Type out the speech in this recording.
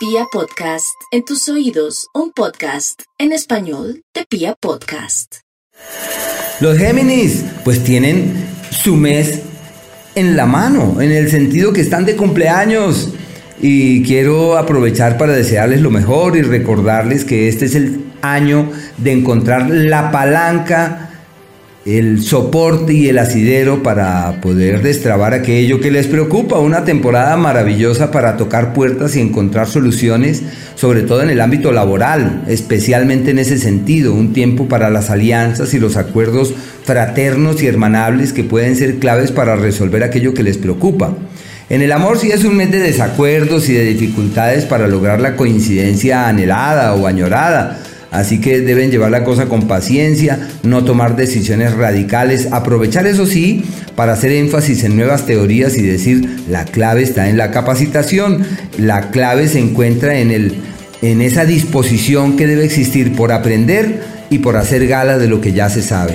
Pia Podcast, en tus oídos, un podcast en español de Pia Podcast. Los Géminis, pues tienen su mes en la mano, en el sentido que están de cumpleaños. Y quiero aprovechar para desearles lo mejor y recordarles que este es el año de encontrar la palanca el soporte y el asidero para poder destrabar aquello que les preocupa. Una temporada maravillosa para tocar puertas y encontrar soluciones, sobre todo en el ámbito laboral, especialmente en ese sentido. Un tiempo para las alianzas y los acuerdos fraternos y hermanables que pueden ser claves para resolver aquello que les preocupa. En el amor sí es un mes de desacuerdos y de dificultades para lograr la coincidencia anhelada o añorada Así que deben llevar la cosa con paciencia, no tomar decisiones radicales, aprovechar eso sí para hacer énfasis en nuevas teorías y decir la clave está en la capacitación, la clave se encuentra en, el, en esa disposición que debe existir por aprender y por hacer gala de lo que ya se sabe.